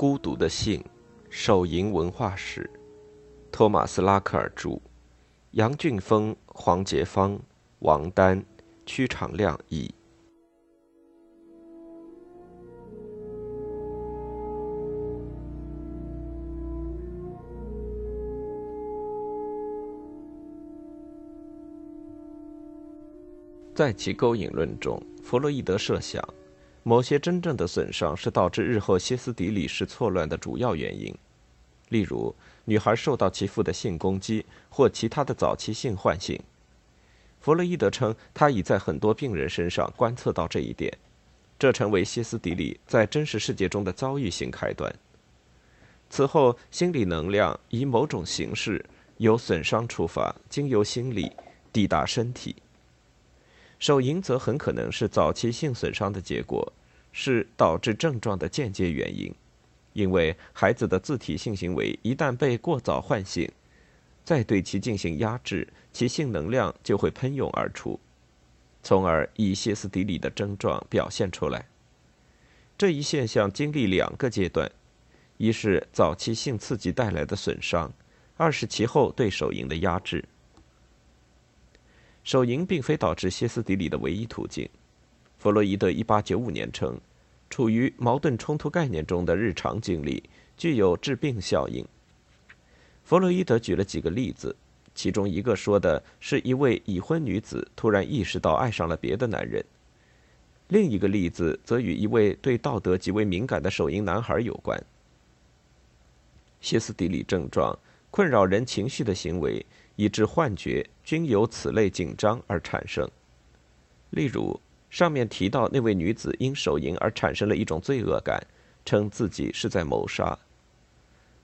孤独的性，手淫文化史，托马斯·拉克尔著，杨俊峰、黄杰芳、王丹、屈长亮译。在其勾引论中，弗洛伊德设想。某些真正的损伤是导致日后歇斯底里式错乱的主要原因，例如女孩受到其父的性攻击或其他的早期性唤醒。弗洛伊德称，他已在很多病人身上观测到这一点，这成为歇斯底里在真实世界中的遭遇性开端。此后，心理能量以某种形式由损伤出发，经由心理抵达身体。手淫则很可能是早期性损伤的结果，是导致症状的间接原因，因为孩子的自体性行为一旦被过早唤醒，再对其进行压制，其性能量就会喷涌而出，从而以歇斯底里的症状表现出来。这一现象经历两个阶段：一是早期性刺激带来的损伤，二是其后对手淫的压制。手淫并非导致歇斯底里的唯一途径。弗洛伊德1895年称，处于矛盾冲突概念中的日常经历具有致病效应。弗洛伊德举了几个例子，其中一个说的是一位已婚女子突然意识到爱上了别的男人，另一个例子则与一位对道德极为敏感的手淫男孩有关。歇斯底里症状困扰人情绪的行为。以致幻觉均由此类紧张而产生。例如，上面提到那位女子因手淫而产生了一种罪恶感，称自己是在谋杀。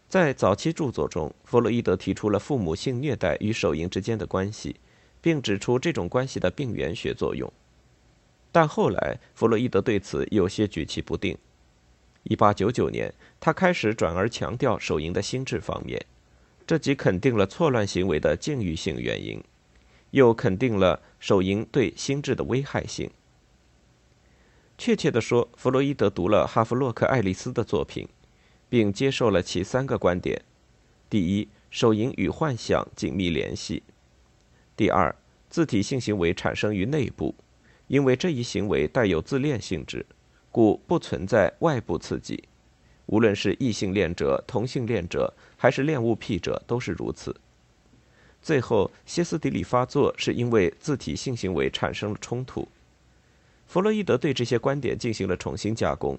在早期著作中，弗洛伊德提出了父母性虐待与手淫之间的关系，并指出这种关系的病原学作用。但后来，弗洛伊德对此有些举棋不定。1899年，他开始转而强调手淫的心智方面。这既肯定了错乱行为的境遇性原因，又肯定了手淫对心智的危害性。确切地说，弗洛伊德读了哈弗洛克·爱丽丝的作品，并接受了其三个观点：第一，手淫与幻想紧密联系；第二，自体性行为产生于内部，因为这一行为带有自恋性质，故不存在外部刺激。无论是异性恋者、同性恋者，还是恋物癖者，都是如此。最后，歇斯底里发作是因为自体性行为产生了冲突。弗洛伊德对这些观点进行了重新加工。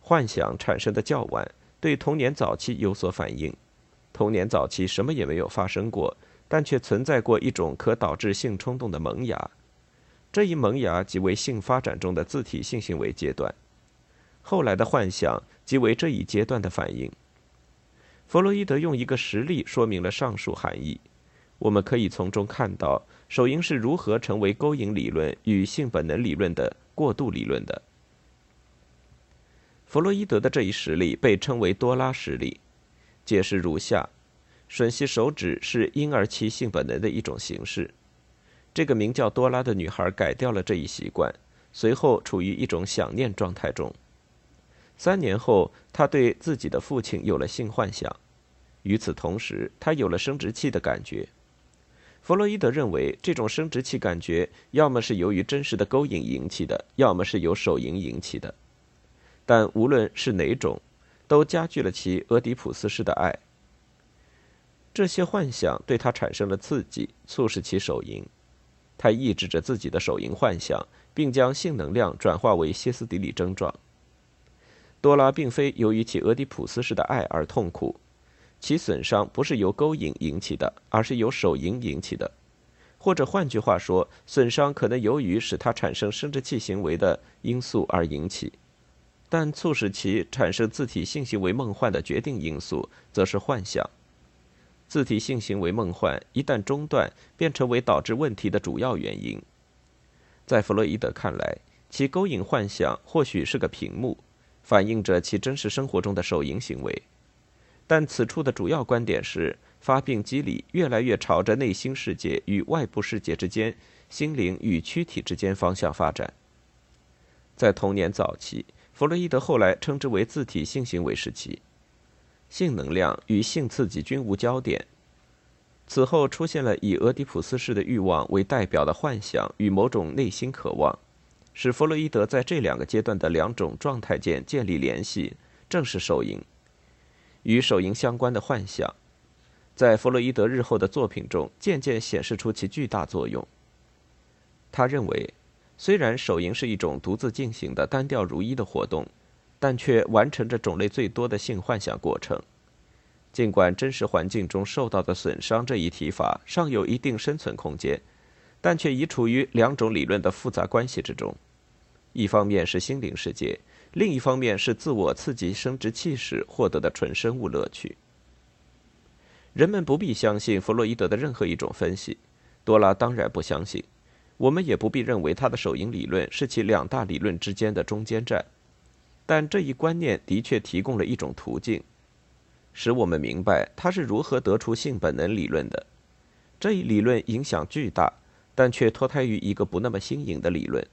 幻想产生的较晚，对童年早期有所反应。童年早期什么也没有发生过，但却存在过一种可导致性冲动的萌芽。这一萌芽即为性发展中的自体性行为阶段。后来的幻想即为这一阶段的反应。弗洛伊德用一个实例说明了上述含义。我们可以从中看到手淫是如何成为勾引理论与性本能理论的过渡理论的。弗洛伊德的这一实例被称为多拉实例，解释如下：吮吸手指是婴儿期性本能的一种形式。这个名叫多拉的女孩改掉了这一习惯，随后处于一种想念状态中。三年后，他对自己的父亲有了性幻想，与此同时，他有了生殖器的感觉。弗洛伊德认为，这种生殖器感觉要么是由于真实的勾引引起的，要么是由手淫引起的。但无论是哪种，都加剧了其俄狄浦斯式的爱。这些幻想对他产生了刺激，促使其手淫。他抑制着自己的手淫幻想，并将性能量转化为歇斯底里症状。多拉并非由于其俄狄浦斯式的爱而痛苦，其损伤不是由勾引引起的，而是由手淫引起的，或者换句话说，损伤可能由于使他产生生殖器行为的因素而引起，但促使其产生自体性行为梦幻的决定因素则是幻想。自体性行为梦幻一旦中断，便成为导致问题的主要原因。在弗洛伊德看来，其勾引幻想或许是个屏幕。反映着其真实生活中的手淫行为，但此处的主要观点是，发病机理越来越朝着内心世界与外部世界之间、心灵与躯体之间方向发展。在童年早期，弗洛伊德后来称之为自体性行为时期。性能量与性刺激均无焦点。此后出现了以俄狄浦斯式的欲望为代表的幻想与某种内心渴望，使弗洛伊德在这两个阶段的两种状态间建立联系，正是手淫。与手淫相关的幻想，在弗洛伊德日后的作品中渐渐显示出其巨大作用。他认为，虽然手淫是一种独自进行的单调如一的活动。但却完成着种类最多的性幻想过程。尽管真实环境中受到的损伤这一提法尚有一定生存空间，但却已处于两种理论的复杂关系之中。一方面是心灵世界，另一方面是自我刺激生殖器时获得的纯生物乐趣。人们不必相信弗洛伊德的任何一种分析，多拉当然不相信。我们也不必认为他的手淫理论是其两大理论之间的中间站。但这一观念的确提供了一种途径，使我们明白他是如何得出性本能理论的。这一理论影响巨大，但却脱胎于一个不那么新颖的理论。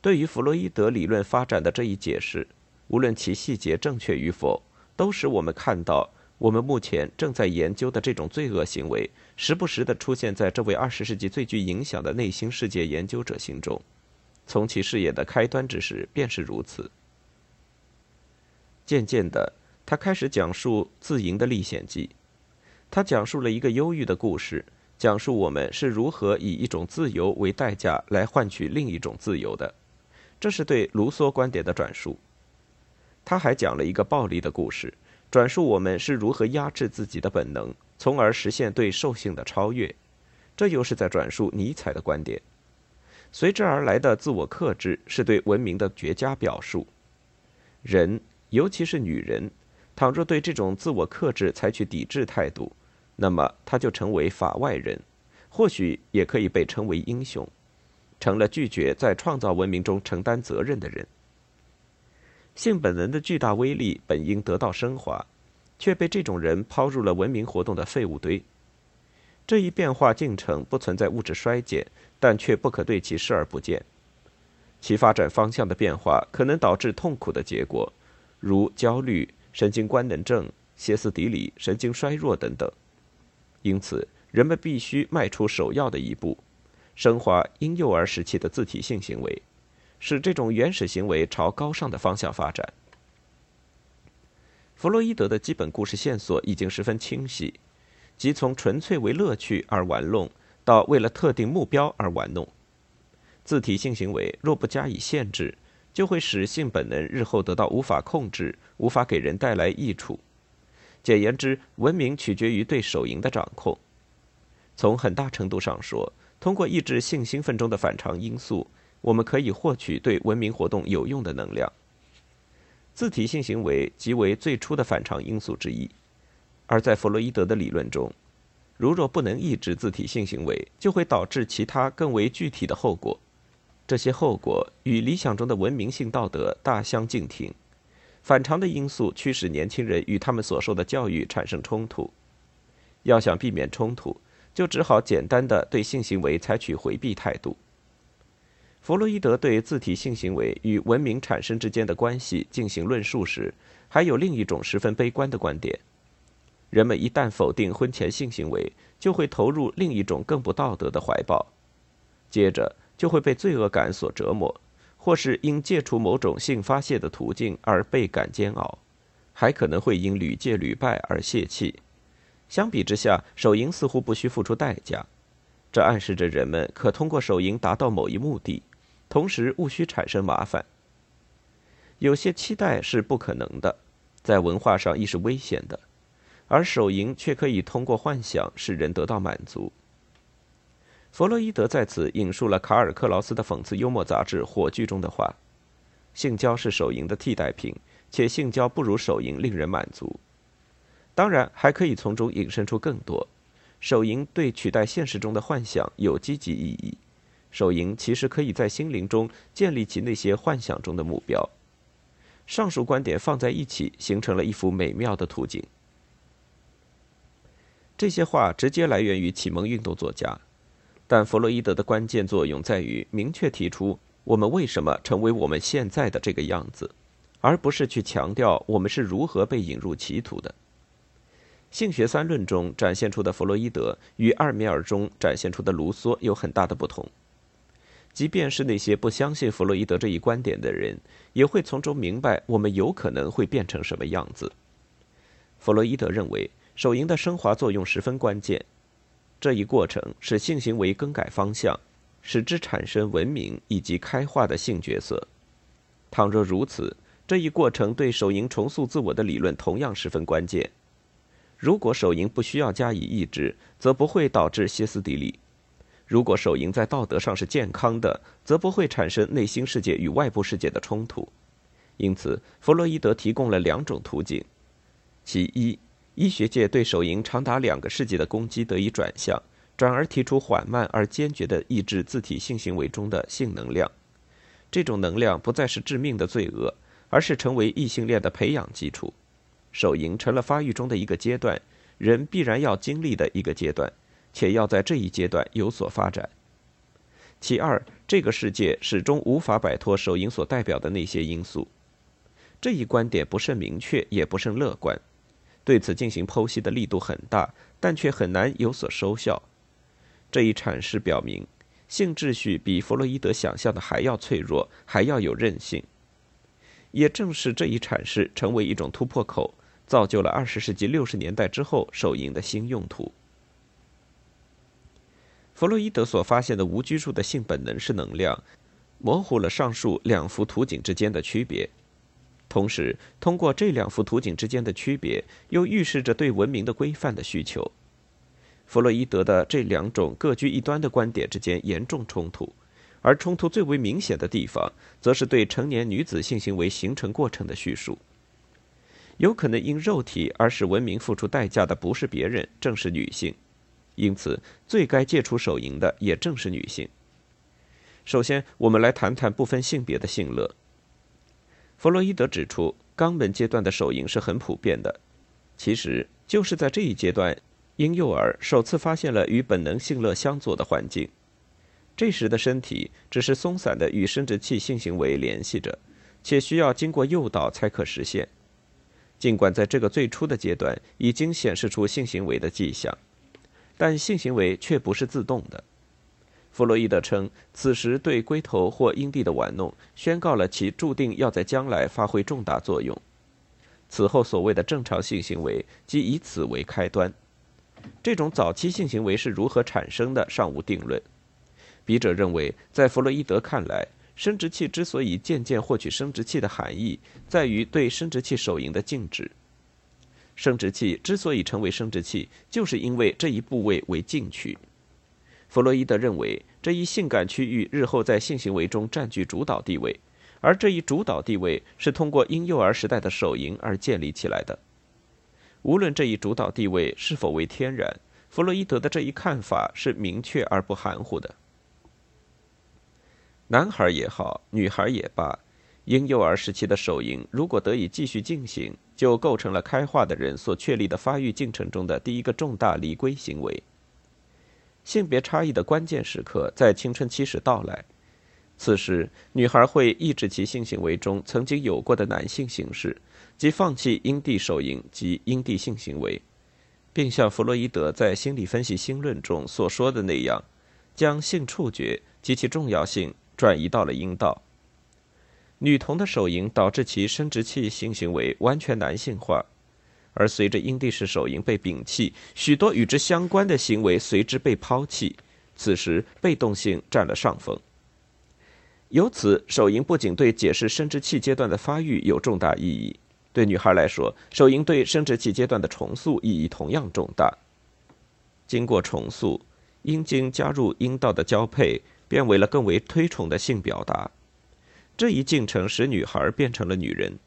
对于弗洛伊德理论发展的这一解释，无论其细节正确与否，都使我们看到我们目前正在研究的这种罪恶行为，时不时地出现在这位二十世纪最具影响的内心世界研究者心中。从其事业的开端之时便是如此。渐渐的，他开始讲述自营的历险记。他讲述了一个忧郁的故事，讲述我们是如何以一种自由为代价来换取另一种自由的。这是对卢梭观点的转述。他还讲了一个暴力的故事，转述我们是如何压制自己的本能，从而实现对兽性的超越。这又是在转述尼采的观点。随之而来的自我克制，是对文明的绝佳表述。人。尤其是女人，倘若对这种自我克制采取抵制态度，那么他就成为法外人，或许也可以被称为英雄，成了拒绝在创造文明中承担责任的人。性本能的巨大威力本应得到升华，却被这种人抛入了文明活动的废物堆。这一变化进程不存在物质衰减，但却不可对其视而不见。其发展方向的变化可能导致痛苦的结果。如焦虑、神经官能症、歇斯底里、神经衰弱等等，因此人们必须迈出首要的一步，升华婴幼儿时期的自体性行为，使这种原始行为朝高尚的方向发展。弗洛伊德的基本故事线索已经十分清晰，即从纯粹为乐趣而玩弄，到为了特定目标而玩弄。自体性行为若不加以限制，就会使性本能日后得到无法控制、无法给人带来益处。简言之，文明取决于对手淫的掌控。从很大程度上说，通过抑制性兴奋中的反常因素，我们可以获取对文明活动有用的能量。自体性行为即为最初的反常因素之一，而在弗洛伊德的理论中，如若不能抑制自体性行为，就会导致其他更为具体的后果。这些后果与理想中的文明性道德大相径庭，反常的因素驱使年轻人与他们所受的教育产生冲突。要想避免冲突，就只好简单的对性行为采取回避态度。弗洛伊德对自体性行为与文明产生之间的关系进行论述时，还有另一种十分悲观的观点：人们一旦否定婚前性行为，就会投入另一种更不道德的怀抱，接着。就会被罪恶感所折磨，或是因戒除某种性发泄的途径而倍感煎熬，还可能会因屡戒屡败而泄气。相比之下，手淫似乎不需付出代价，这暗示着人们可通过手淫达到某一目的，同时无需产生麻烦。有些期待是不可能的，在文化上亦是危险的，而手淫却可以通过幻想使人得到满足。弗洛伊德在此引述了卡尔·克劳斯的讽刺幽默杂志《火炬》中的话：“性交是手淫的替代品，且性交不如手淫令人满足。当然，还可以从中引申出更多。手淫对取代现实中的幻想有积极意义。手淫其实可以在心灵中建立起那些幻想中的目标。上述观点放在一起，形成了一幅美妙的图景。这些话直接来源于启蒙运动作家。”但弗洛伊德的关键作用在于明确提出，我们为什么成为我们现在的这个样子，而不是去强调我们是如何被引入歧途的。性学三论中展现出的弗洛伊德与二米尔中展现出的卢梭有很大的不同。即便是那些不相信弗洛伊德这一观点的人，也会从中明白我们有可能会变成什么样子。弗洛伊德认为，手淫的升华作用十分关键，这一过程使性行为更改方向，使之产生文明以及开化的性角色。倘若如此，这一过程对手淫重塑自我的理论同样十分关键。如果手淫不需要加以抑制，则不会导致歇斯底里；如果手淫在道德上是健康的，则不会产生内心世界与外部世界的冲突。因此，弗洛伊德提供了两种途径：其一，医学界对手淫长达两个世纪的攻击得以转向，转而提出缓慢而坚决的抑制自体性行为中的性能量。这种能量不再是致命的罪恶，而是成为异性恋的培养基础。手淫成了发育中的一个阶段，人必然要经历的一个阶段，且要在这一阶段有所发展。其二，这个世界始终无法摆脱手淫所代表的那些因素。这一观点不甚明确，也不甚乐观。对此进行剖析的力度很大，但却很难有所收效。这一阐释表明，性秩序比弗洛伊德想象的还要脆弱，还要有韧性。也正是这一阐释成为一种突破口。造就了二十世纪六十年代之后手淫的新用途。弗洛伊德所发现的无拘束的性本能是能量，模糊了上述两幅图景之间的区别。同时，通过这两幅图景之间的区别，又预示着对文明的规范的需求。弗洛伊德的这两种各居一端的观点之间严重冲突，而冲突最为明显的地方，则是对成年女子性行为形成过程的叙述。有可能因肉体而使文明付出代价的不是别人，正是女性。因此，最该戒除手淫的也正是女性。首先，我们来谈谈不分性别的性乐。弗洛伊德指出，肛门阶段的手淫是很普遍的。其实，就是在这一阶段，婴幼儿首次发现了与本能性乐相左的环境。这时的身体只是松散的与生殖器性行为联系着，且需要经过诱导才可实现。尽管在这个最初的阶段已经显示出性行为的迹象，但性行为却不是自动的。弗洛伊德称，此时对龟头或阴蒂的玩弄宣告了其注定要在将来发挥重大作用。此后所谓的正常性行为即以此为开端。这种早期性行为是如何产生的尚无定论。笔者认为，在弗洛伊德看来。生殖器之所以渐渐获取生殖器的含义，在于对生殖器手淫的禁止。生殖器之所以成为生殖器，就是因为这一部位为禁区。弗洛伊德认为，这一性感区域日后在性行为中占据主导地位，而这一主导地位是通过婴幼儿时代的手淫而建立起来的。无论这一主导地位是否为天然，弗洛伊德的这一看法是明确而不含糊的。男孩也好，女孩也罢，婴幼儿时期的手淫如果得以继续进行，就构成了开化的人所确立的发育进程中的第一个重大离规行为。性别差异的关键时刻在青春期时到来，此时女孩会抑制其性行为中曾经有过的男性形式，即放弃阴蒂手淫及阴蒂性行为，并像弗洛伊德在《心理分析新论》中所说的那样，将性触觉及其重要性。转移到了阴道。女童的手淫导致其生殖器性行为完全男性化，而随着阴蒂式手淫被摒弃，许多与之相关的行为随之被抛弃。此时，被动性占了上风。由此，手淫不仅对解释生殖器阶段的发育有重大意义，对女孩来说，手淫对生殖器阶段的重塑意义同样重大。经过重塑，阴茎加入阴道的交配。变为了更为推崇的性表达，这一进程使女孩变成了女人。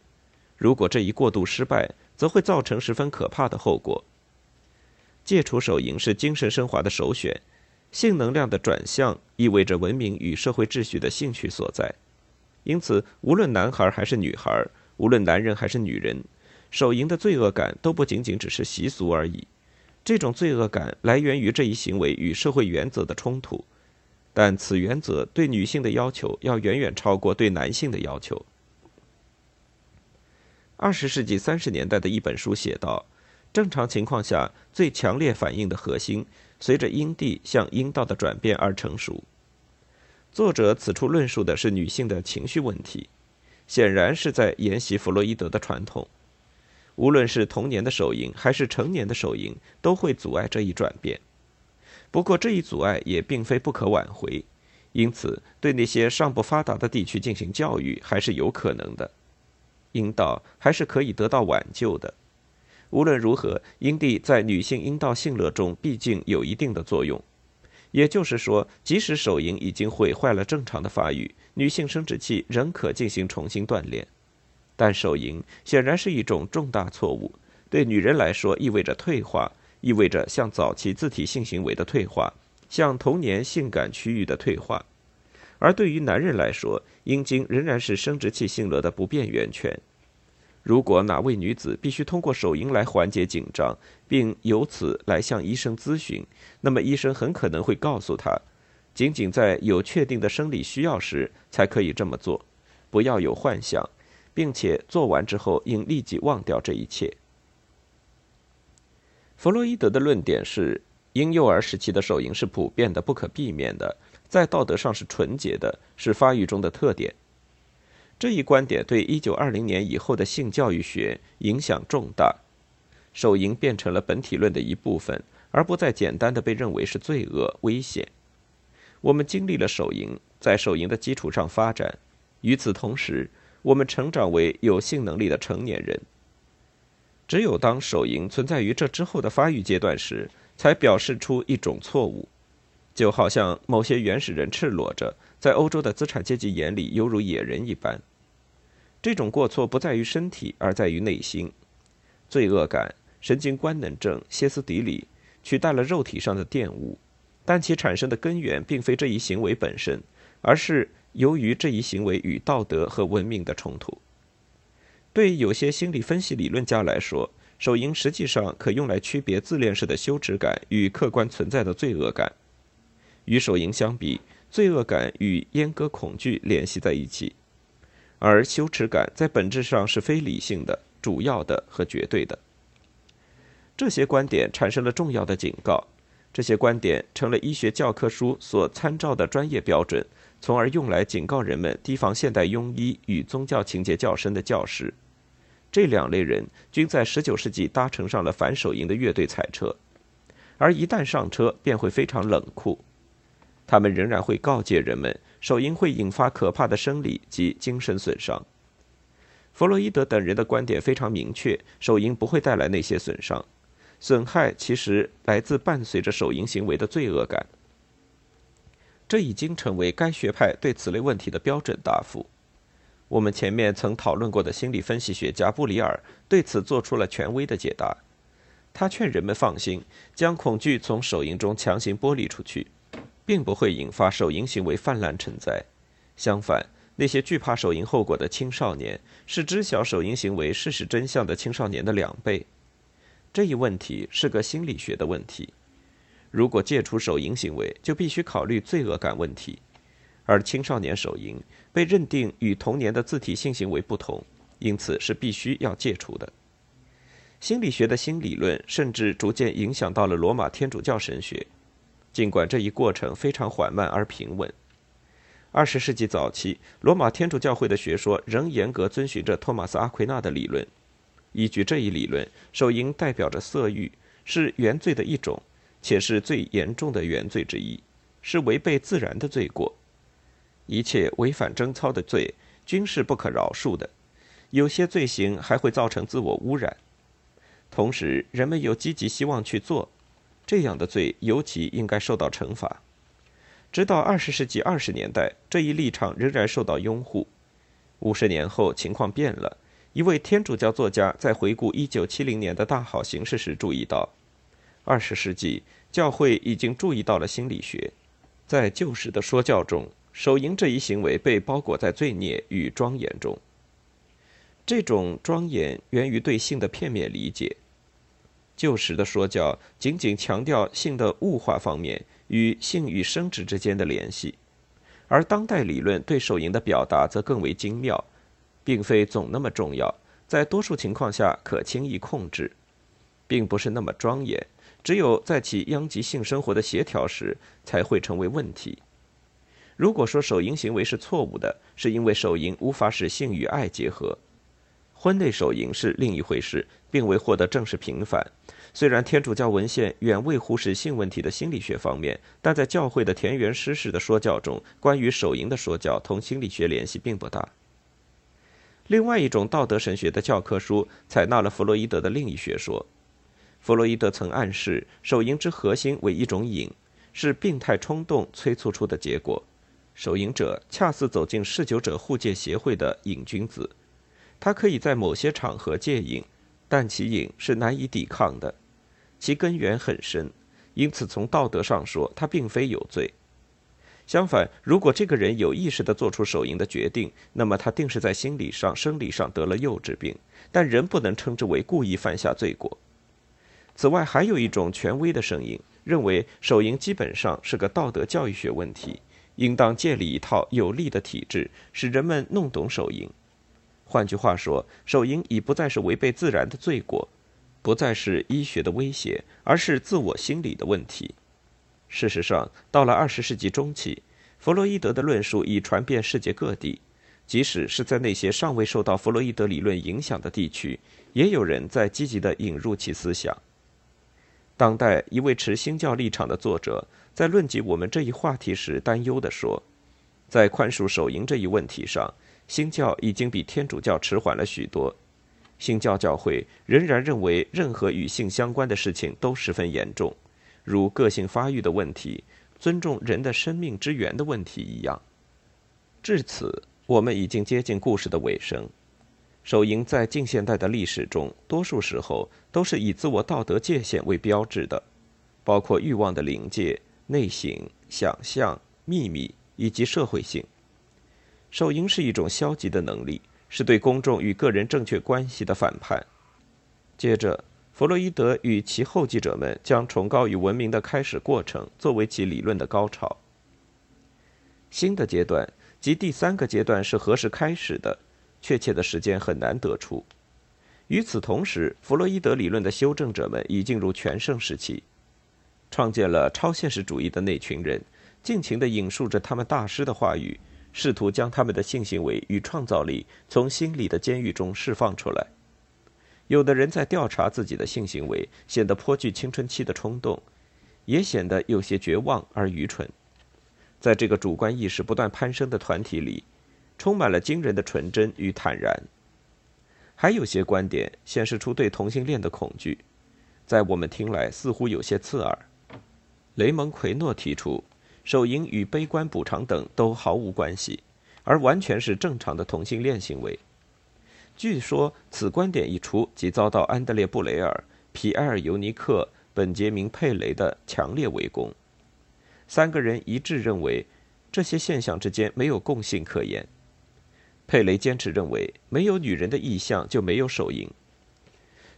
如果这一过渡失败，则会造成十分可怕的后果。戒除手淫是精神升华的首选，性能量的转向意味着文明与社会秩序的兴趣所在。因此，无论男孩还是女孩，无论男人还是女人，手淫的罪恶感都不仅仅只是习俗而已。这种罪恶感来源于这一行为与社会原则的冲突。但此原则对女性的要求要远远超过对男性的要求。二十世纪三十年代的一本书写道：“正常情况下，最强烈反应的核心随着阴蒂向阴道的转变而成熟。”作者此处论述的是女性的情绪问题，显然是在沿袭弗洛伊德的传统。无论是童年的手淫还是成年的手淫，都会阻碍这一转变。不过，这一阻碍也并非不可挽回，因此对那些尚不发达的地区进行教育还是有可能的。阴道还是可以得到挽救的。无论如何，阴蒂在女性阴道性乐中毕竟有一定的作用。也就是说，即使手淫已经毁坏了正常的发育，女性生殖器仍可进行重新锻炼。但手淫显然是一种重大错误，对女人来说意味着退化，意味着向早期自体性行为的退化，向童年性感区域的退化。而对于男人来说，阴茎仍然是生殖器性乐的不变源泉。如果哪位女子必须通过手淫来缓解紧张，并由此来向医生咨询，那么医生很可能会告诉她，仅仅在有确定的生理需要时才可以这么做，不要有幻想，并且做完之后应立即忘掉这一切。弗洛伊德的论点是，婴幼儿时期的手淫是普遍的、不可避免的。在道德上是纯洁的，是发育中的特点。这一观点对一九二零年以后的性教育学影响重大。手淫变成了本体论的一部分，而不再简单的被认为是罪恶、危险。我们经历了手淫，在手淫的基础上发展。与此同时，我们成长为有性能力的成年人。只有当手淫存在于这之后的发育阶段时，才表示出一种错误。就好像某些原始人赤裸着，在欧洲的资产阶级眼里犹如野人一般。这种过错不在于身体，而在于内心。罪恶感、神经官能症、歇斯底里取代了肉体上的玷污，但其产生的根源并非这一行为本身，而是由于这一行为与道德和文明的冲突。对有些心理分析理论家来说，手淫实际上可用来区别自恋式的羞耻感与客观存在的罪恶感。与手淫相比，罪恶感与阉割恐惧联系在一起，而羞耻感在本质上是非理性的、主要的和绝对的。这些观点产生了重要的警告，这些观点成了医学教科书所参照的专业标准，从而用来警告人们提防现代庸医与宗教情节较深的教师。这两类人均在19世纪搭乘上了反手淫的乐队彩车，而一旦上车，便会非常冷酷。他们仍然会告诫人们，手淫会引发可怕的生理及精神损伤。弗洛伊德等人的观点非常明确，手淫不会带来那些损伤，损害其实来自伴随着手淫行为的罪恶感。这已经成为该学派对此类问题的标准答复。我们前面曾讨论过的心理分析学家布里尔对此做出了权威的解答。他劝人们放心，将恐惧从手淫中强行剥离出去。并不会引发手淫行为泛滥成灾，相反，那些惧怕手淫后果的青少年是知晓手淫行为事实真相的青少年的两倍。这一问题是个心理学的问题。如果戒除手淫行为，就必须考虑罪恶感问题，而青少年手淫被认定与童年的自体性行为不同，因此是必须要戒除的。心理学的新理论甚至逐渐影响到了罗马天主教神学。尽管这一过程非常缓慢而平稳，二十世纪早期，罗马天主教会的学说仍严格遵循着托马斯·阿奎那的理论。依据这一理论，手淫代表着色欲，是原罪的一种，且是最严重的原罪之一，是违背自然的罪过。一切违反贞操的罪均是不可饶恕的，有些罪行还会造成自我污染。同时，人们又积极希望去做。这样的罪尤其应该受到惩罚。直到二十世纪二十年代，这一立场仍然受到拥护。五十年后，情况变了。一位天主教作家在回顾一九七零年的大好形势时注意到，二十世纪教会已经注意到了心理学。在旧时的说教中，手淫这一行为被包裹在罪孽与庄严中。这种庄严源于对性的片面理解。旧时的说教仅仅强调性的物化方面与性与生殖之间的联系，而当代理论对手淫的表达则更为精妙，并非总那么重要，在多数情况下可轻易控制，并不是那么庄严。只有在其殃及性生活的协调时，才会成为问题。如果说手淫行为是错误的，是因为手淫无法使性与爱结合。婚内手淫是另一回事，并未获得正式平反。虽然天主教文献远未忽视性问题的心理学方面，但在教会的田园诗式的说教中，关于手淫的说教同心理学联系并不大。另外一种道德神学的教科书采纳了弗洛伊德的另一学说。弗洛伊德曾暗示，手淫之核心为一种瘾，是病态冲动催促出的结果。手淫者恰似走进嗜酒者护戒协会的瘾君子，他可以在某些场合戒瘾，但其瘾是难以抵抗的，其根源很深，因此从道德上说，他并非有罪。相反，如果这个人有意识地做出手淫的决定，那么他定是在心理上、生理上得了幼稚病，但仍不能称之为故意犯下罪过。此外，还有一种权威的声音认为，手淫基本上是个道德教育学问题，应当建立一套有力的体制，使人们弄懂手淫。换句话说，手淫已不再是违背自然的罪过，不再是医学的威胁，而是自我心理的问题。事实上，到了二十世纪中期，弗洛伊德的论述已传遍世界各地，即使是在那些尚未受到弗洛伊德理论影响的地区，也有人在积极地引入其思想。当代一位持新教立场的作者在论及我们这一话题时，担忧地说：“在宽恕手淫这一问题上，新教已经比天主教迟缓了许多。新教教会仍然认为，任何与性相关的事情都十分严重，如个性发育的问题、尊重人的生命之源的问题一样。”至此，我们已经接近故事的尾声。手淫在近现代的历史中，多数时候都是以自我道德界限为标志的，包括欲望的临界、内省、想象、秘密以及社会性。手淫是一种消极的能力，是对公众与个人正确关系的反叛。接着，弗洛伊德与其后继者们将崇高与文明的开始过程作为其理论的高潮。新的阶段即第三个阶段是何时开始的？确切的时间很难得出。与此同时，弗洛伊德理论的修正者们已进入全盛时期，创建了超现实主义的那群人，尽情地引述着他们大师的话语，试图将他们的性行为与创造力从心理的监狱中释放出来。有的人在调查自己的性行为，显得颇具青春期的冲动，也显得有些绝望而愚蠢。在这个主观意识不断攀升的团体里。充满了惊人的纯真与坦然，还有些观点显示出对同性恋的恐惧，在我们听来似乎有些刺耳。雷蒙·奎诺提出，手淫与悲观补偿等都毫无关系，而完全是正常的同性恋行为。据说此观点一出，即遭到安德烈·布雷尔、皮埃尔·尤尼克、本杰明·佩雷的强烈围攻。三个人一致认为，这些现象之间没有共性可言。佩雷坚持认为，没有女人的意向就没有手淫。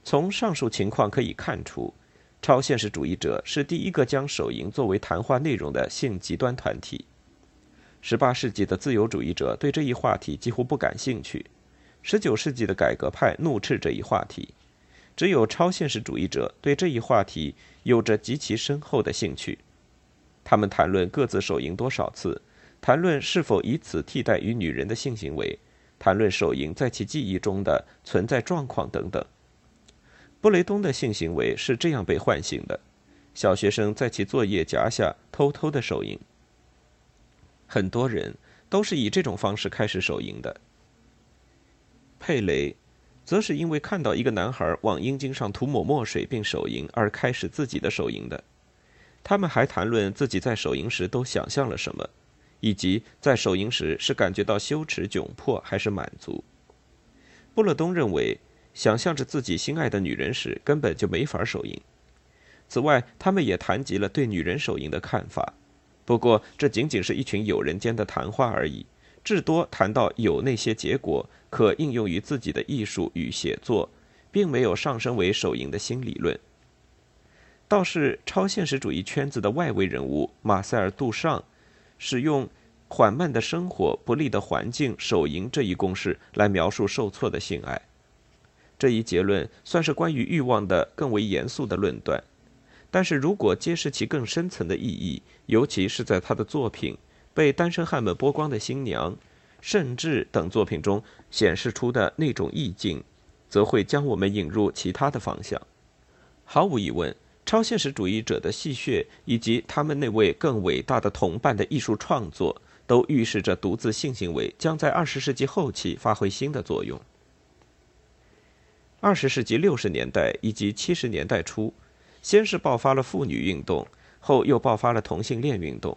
从上述情况可以看出，超现实主义者是第一个将手淫作为谈话内容的性极端团体。18世纪的自由主义者对这一话题几乎不感兴趣，19世纪的改革派怒斥这一话题，只有超现实主义者对这一话题有着极其深厚的兴趣。他们谈论各自手淫多少次。谈论是否以此替代与女人的性行为，谈论手淫在其记忆中的存在状况等等。布雷东的性行为是这样被唤醒的：小学生在其作业夹下偷偷的手淫。很多人都是以这种方式开始手淫的。佩雷，则是因为看到一个男孩往阴茎上涂抹墨水并手淫而开始自己的手淫的。他们还谈论自己在手淫时都想象了什么。以及在手淫时是感觉到羞耻、窘迫还是满足？布勒东认为，想象着自己心爱的女人时根本就没法手淫。此外，他们也谈及了对女人手淫的看法。不过，这仅仅是一群友人间的谈话而已，至多谈到有那些结果可应用于自己的艺术与写作，并没有上升为手淫的新理论。倒是超现实主义圈子的外围人物马塞尔·杜尚，使用“缓慢的生活、不利的环境、手淫”这一公式来描述受挫的性爱。这一结论算是关于欲望的更为严肃的论断，但是如果揭示其更深层的意义，尤其是在他的作品《被单身汉们剥光的新娘》甚至等作品中显示出的那种意境，则会将我们引入其他的方向。毫无疑问。超现实主义者的戏谑，以及他们那位更伟大的同伴的艺术创作，都预示着独自性行为将在二十世纪后期发挥新的作用。二十世纪六十年代以及七十年代初，先是爆发了妇女运动，后又爆发了同性恋运动。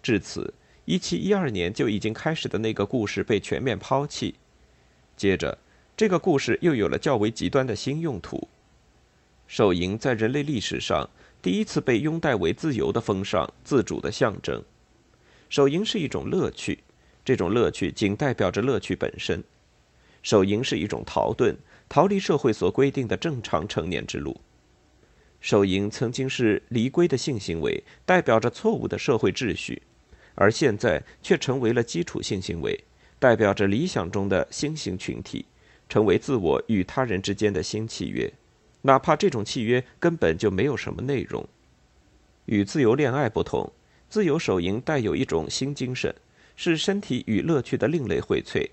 至此，一七一二年就已经开始的那个故事被全面抛弃。接着，这个故事又有了较为极端的新用途。手淫在人类历史上第一次被拥戴为自由的风尚、自主的象征。手淫是一种乐趣，这种乐趣仅代表着乐趣本身。手淫是一种逃遁，逃离社会所规定的正常成年之路。手淫曾经是离规的性行为，代表着错误的社会秩序，而现在却成为了基础性行为，代表着理想中的新型群体，成为自我与他人之间的新契约。哪怕这种契约根本就没有什么内容，与自由恋爱不同，自由手淫带有一种新精神，是身体与乐趣的另类荟萃。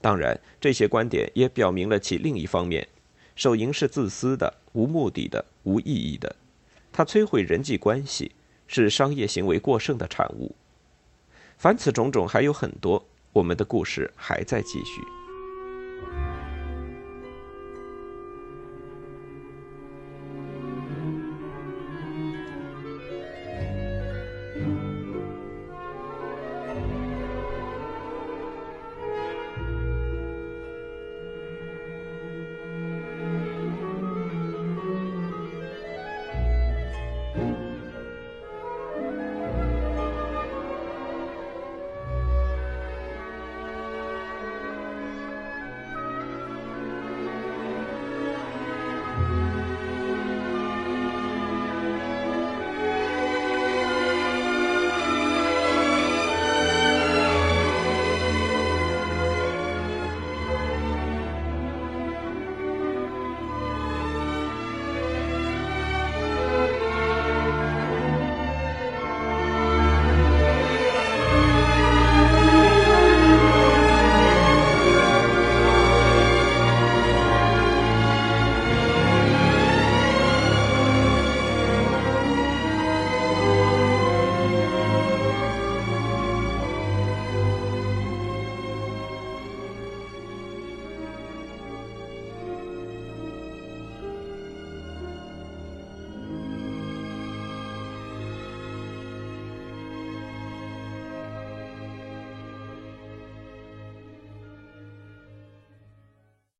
当然，这些观点也表明了其另一方面：手淫是自私的、无目的的、无意义的，它摧毁人际关系，是商业行为过剩的产物。凡此种种还有很多，我们的故事还在继续。